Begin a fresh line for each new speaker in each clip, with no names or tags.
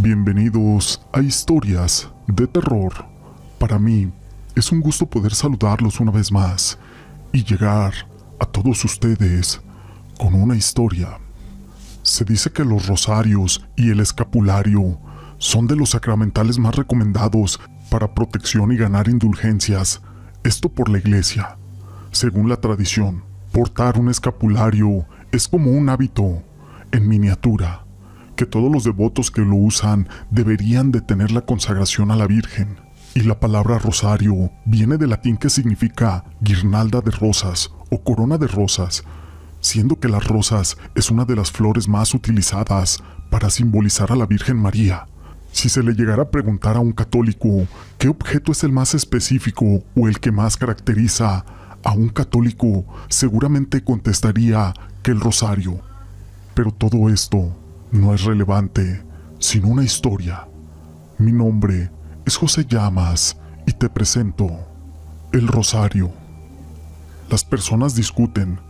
Bienvenidos a Historias de Terror. Para mí es un gusto poder saludarlos una vez más y llegar a todos ustedes con una historia. Se dice que los rosarios y el escapulario son de los sacramentales más recomendados para protección y ganar indulgencias, esto por la iglesia. Según la tradición, portar un escapulario es como un hábito en miniatura que todos los devotos que lo usan deberían de tener la consagración a la Virgen. Y la palabra rosario viene del latín que significa guirnalda de rosas o corona de rosas, siendo que las rosas es una de las flores más utilizadas para simbolizar a la Virgen María. Si se le llegara a preguntar a un católico qué objeto es el más específico o el que más caracteriza a un católico, seguramente contestaría que el rosario. Pero todo esto no es relevante, sino una historia. Mi nombre es José Llamas y te presento el Rosario. Las personas discuten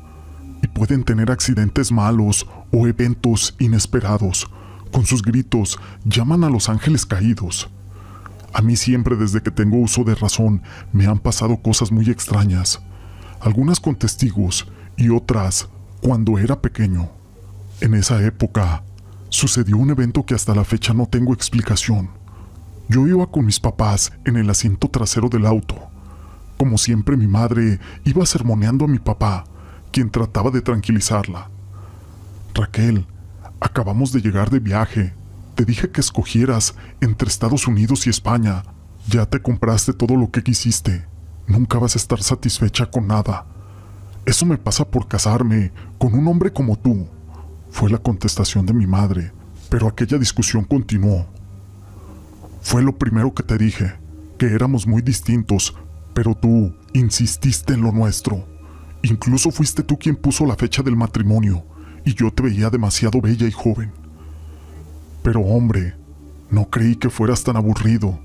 y pueden tener accidentes malos o eventos inesperados. Con sus gritos llaman a los ángeles caídos. A mí siempre desde que tengo uso de razón me han pasado cosas muy extrañas, algunas con testigos y otras cuando era pequeño. En esa época sucedió un evento que hasta la fecha no tengo explicación. Yo iba con mis papás en el asiento trasero del auto. Como siempre mi madre iba sermoneando a mi papá, quien trataba de tranquilizarla. Raquel, acabamos de llegar de viaje. Te dije que escogieras entre Estados Unidos y España. Ya te compraste todo lo que quisiste. Nunca vas a estar satisfecha con nada. Eso me pasa por casarme con un hombre como tú fue la contestación de mi madre, pero aquella discusión continuó. Fue lo primero que te dije, que éramos muy distintos, pero tú insististe en lo nuestro. Incluso fuiste tú quien puso la fecha del matrimonio, y yo te veía demasiado bella y joven. Pero hombre, no creí que fueras tan aburrido.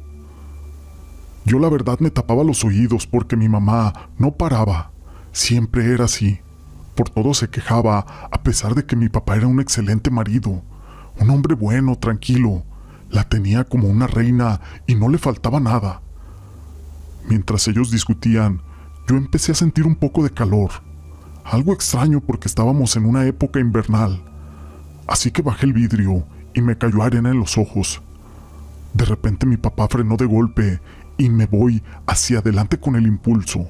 Yo la verdad me tapaba los oídos porque mi mamá no paraba. Siempre era así. Por todo se quejaba, a pesar de que mi papá era un excelente marido, un hombre bueno, tranquilo. La tenía como una reina y no le faltaba nada. Mientras ellos discutían, yo empecé a sentir un poco de calor. Algo extraño porque estábamos en una época invernal. Así que bajé el vidrio y me cayó arena en los ojos. De repente mi papá frenó de golpe y me voy hacia adelante con el impulso.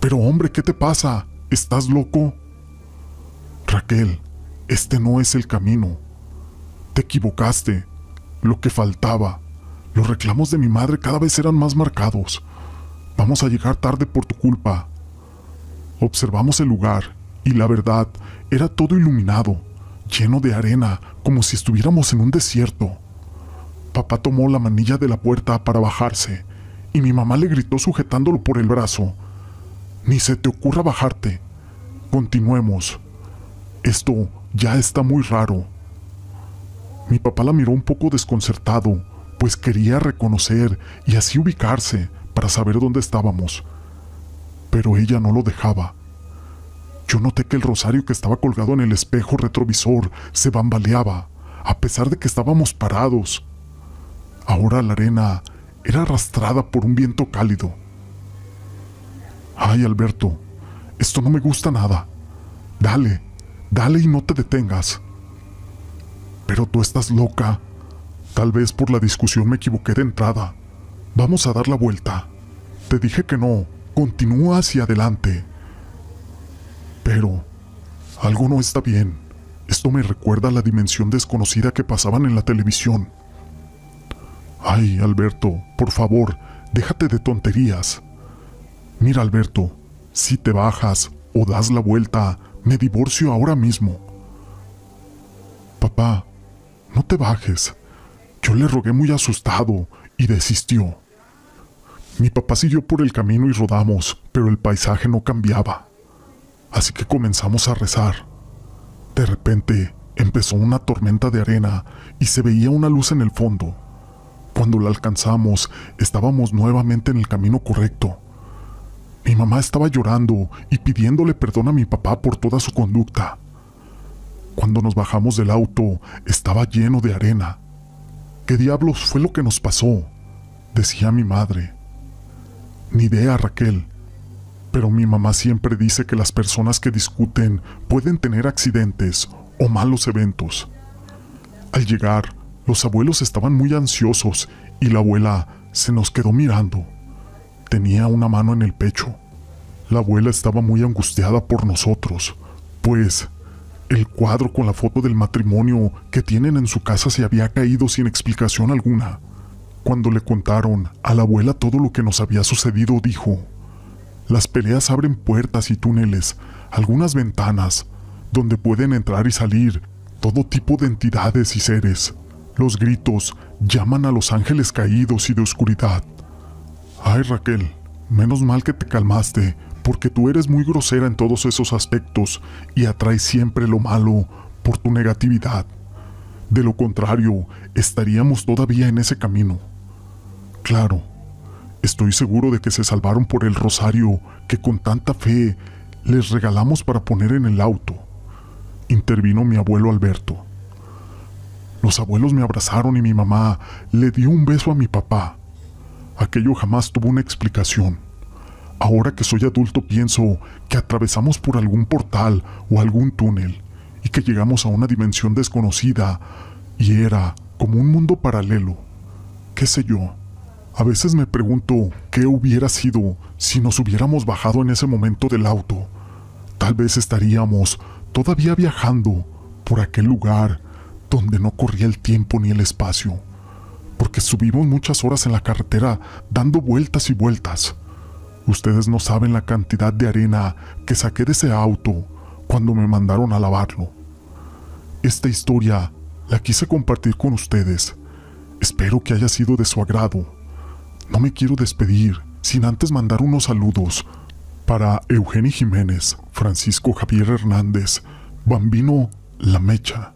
Pero hombre, ¿qué te pasa? ¿Estás loco? Raquel, este no es el camino. Te equivocaste. Lo que faltaba. Los reclamos de mi madre cada vez eran más marcados. Vamos a llegar tarde por tu culpa. Observamos el lugar y la verdad era todo iluminado, lleno de arena, como si estuviéramos en un desierto. Papá tomó la manilla de la puerta para bajarse y mi mamá le gritó sujetándolo por el brazo. Ni se te ocurra bajarte. Continuemos. Esto ya está muy raro. Mi papá la miró un poco desconcertado, pues quería reconocer y así ubicarse para saber dónde estábamos. Pero ella no lo dejaba. Yo noté que el rosario que estaba colgado en el espejo retrovisor se bambaleaba, a pesar de que estábamos parados. Ahora la arena era arrastrada por un viento cálido. Ay, Alberto, esto no me gusta nada. Dale, dale y no te detengas. Pero tú estás loca. Tal vez por la discusión me equivoqué de entrada. Vamos a dar la vuelta. Te dije que no. Continúa hacia adelante. Pero algo no está bien. Esto me recuerda a la dimensión desconocida que pasaban en la televisión. Ay, Alberto, por favor, déjate de tonterías. Mira, Alberto, si te bajas o das la vuelta, me divorcio ahora mismo. Papá, no te bajes. Yo le rogué muy asustado y desistió. Mi papá siguió por el camino y rodamos, pero el paisaje no cambiaba. Así que comenzamos a rezar. De repente empezó una tormenta de arena y se veía una luz en el fondo. Cuando la alcanzamos, estábamos nuevamente en el camino correcto. Mi mamá estaba llorando y pidiéndole perdón a mi papá por toda su conducta. Cuando nos bajamos del auto estaba lleno de arena. ¿Qué diablos fue lo que nos pasó? decía mi madre. Ni idea, Raquel. Pero mi mamá siempre dice que las personas que discuten pueden tener accidentes o malos eventos. Al llegar, los abuelos estaban muy ansiosos y la abuela se nos quedó mirando. Tenía una mano en el pecho. La abuela estaba muy angustiada por nosotros, pues el cuadro con la foto del matrimonio que tienen en su casa se había caído sin explicación alguna. Cuando le contaron a la abuela todo lo que nos había sucedido, dijo, las peleas abren puertas y túneles, algunas ventanas, donde pueden entrar y salir todo tipo de entidades y seres. Los gritos llaman a los ángeles caídos y de oscuridad. Ay Raquel, menos mal que te calmaste, porque tú eres muy grosera en todos esos aspectos y atraes siempre lo malo por tu negatividad. De lo contrario, estaríamos todavía en ese camino. Claro, estoy seguro de que se salvaron por el rosario que con tanta fe les regalamos para poner en el auto. Intervino mi abuelo Alberto. Los abuelos me abrazaron y mi mamá le dio un beso a mi papá. Aquello jamás tuvo una explicación. Ahora que soy adulto pienso que atravesamos por algún portal o algún túnel y que llegamos a una dimensión desconocida y era como un mundo paralelo. ¿Qué sé yo? A veces me pregunto qué hubiera sido si nos hubiéramos bajado en ese momento del auto. Tal vez estaríamos todavía viajando por aquel lugar donde no corría el tiempo ni el espacio, subimos muchas horas en la carretera dando vueltas y vueltas. Ustedes no saben la cantidad de arena que saqué de ese auto cuando me mandaron a lavarlo. Esta historia la quise compartir con ustedes. Espero que haya sido de su agrado. No me quiero despedir sin antes mandar unos saludos para Eugenio Jiménez, Francisco Javier Hernández, Bambino La Mecha,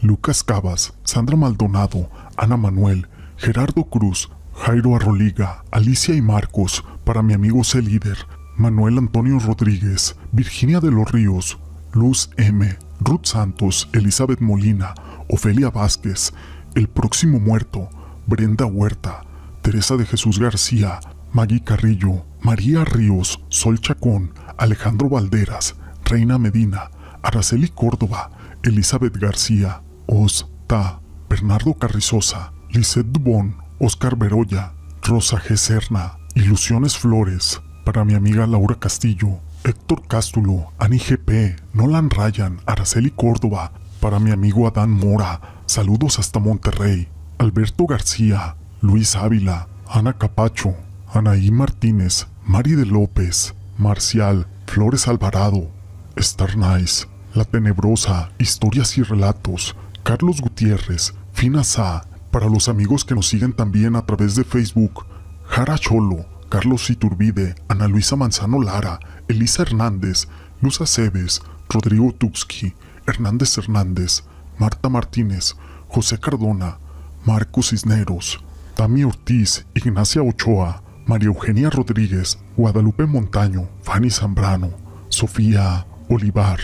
Lucas Cabas, Sandra Maldonado, Ana Manuel, Gerardo Cruz, Jairo Arroliga, Alicia y Marcos, para mi amigo C. Líder, Manuel Antonio Rodríguez, Virginia de los Ríos, Luz M., Ruth Santos, Elizabeth Molina, Ofelia Vázquez, El Próximo Muerto, Brenda Huerta, Teresa de Jesús García, Maggie Carrillo, María Ríos, Sol Chacón, Alejandro Valderas, Reina Medina, Araceli Córdoba, Elizabeth García, Os Ta, Bernardo Carrizosa, Lisette Dubón, Oscar Beroya, Rosa G. Serna, Ilusiones Flores, para mi amiga Laura Castillo, Héctor Cástulo, Ani GP, Nolan Ryan, Araceli Córdoba, para mi amigo Adán Mora, saludos hasta Monterrey, Alberto García, Luis Ávila, Ana Capacho, Anaí Martínez, Mari de López, Marcial, Flores Alvarado, Star Nice, La Tenebrosa, Historias y Relatos, Carlos Gutiérrez, Fina Sa, para los amigos que nos siguen también a través de Facebook, Jara Cholo, Carlos Iturbide, Ana Luisa Manzano Lara, Elisa Hernández, Luz Aceves, Rodrigo Tuxki, Hernández Hernández, Marta Martínez, José Cardona, Marcos Cisneros, Tami Ortiz, Ignacia Ochoa, María Eugenia Rodríguez, Guadalupe Montaño, Fanny Zambrano, Sofía Olivar,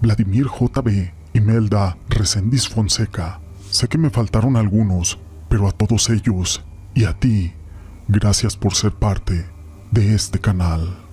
Vladimir JB, Imelda Recendis Fonseca. Sé que me faltaron algunos, pero a todos ellos y a ti, gracias por ser parte de este canal.